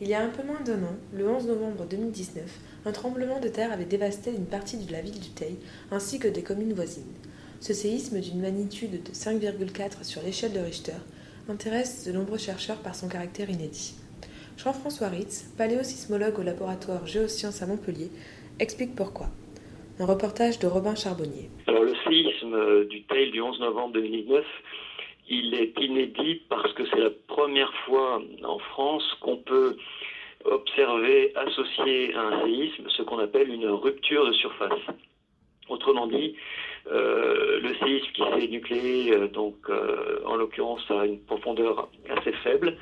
Il y a un peu moins d'un an, le 11 novembre 2019, un tremblement de terre avait dévasté une partie de la ville du Teil ainsi que des communes voisines. Ce séisme d'une magnitude de 5,4 sur l'échelle de Richter intéresse de nombreux chercheurs par son caractère inédit. Jean-François Ritz, paléosismologue au laboratoire Géosciences à Montpellier, explique pourquoi. Un reportage de Robin Charbonnier. Le séisme du Teil du 11 novembre 2019, il est inédit parce que c'est la première fois en France qu'on peut observer associé à un séisme ce qu'on appelle une rupture de surface. Autrement dit, euh, le séisme qui s'est nucléé, euh, donc euh, en l'occurrence à une profondeur assez faible,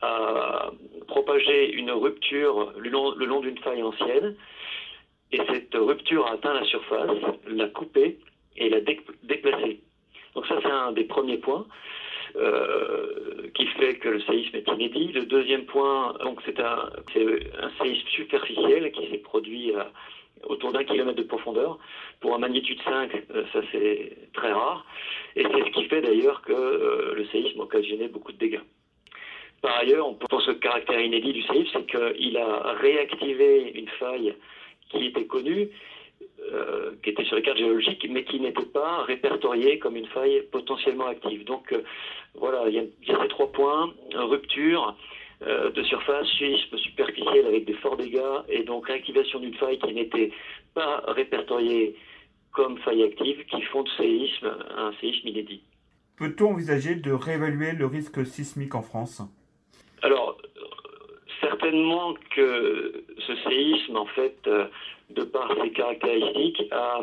a propagé une rupture le long d'une faille ancienne, et cette rupture a atteint la surface, l'a coupée et l'a déplacée. Donc ça c'est un des premiers points. Euh, qui fait que le séisme est inédit. Le deuxième point, donc c'est un, séisme superficiel qui s'est produit autour d'un kilomètre de profondeur. Pour un magnitude 5, euh, ça c'est très rare. Et c'est ce qui fait d'ailleurs que euh, le séisme occasionnait beaucoup de dégâts. Par ailleurs, pour ce caractère inédit du séisme, c'est qu'il a réactivé une faille qui était connue, euh, qui était sur les cartes géologiques, mais qui n'était pas répertoriée comme une faille potentiellement active. Donc euh, voilà, il y, a, il y, a, ces trois points rupture euh, de surface, séisme superficiel avec des forts dégâts, et donc réactivation d'une faille qui n'était pas répertoriée comme faille active, qui font de séisme un séisme inédit. Peut-on envisager de réévaluer le risque sismique en France? Alors, certainement que ce séisme, en fait, de par ses caractéristiques, a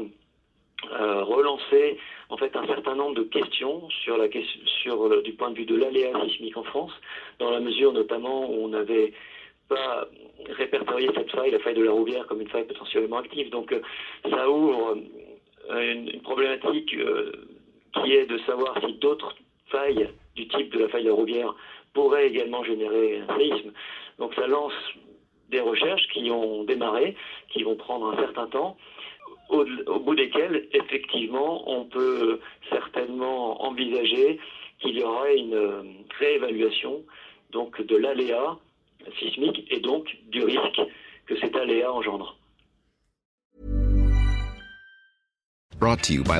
euh, relancé en fait un certain nombre de questions sur la sur du point de vue de l'aléa sismique en France, dans la mesure notamment où on n'avait pas répertorié cette faille, la faille de la Rouvière, comme une faille potentiellement active. Donc euh, ça ouvre euh, une, une problématique euh, qui est de savoir si d'autres failles du type de la faille de la Rouvière pourraient également générer un séisme. Donc ça lance des recherches qui ont démarré, qui vont prendre un certain temps, au, bout desquelles, effectivement, on peut certainement envisager qu'il y aura une réévaluation donc de l'aléa sismique et donc du risque que cet aléa engendre. Brought to you by.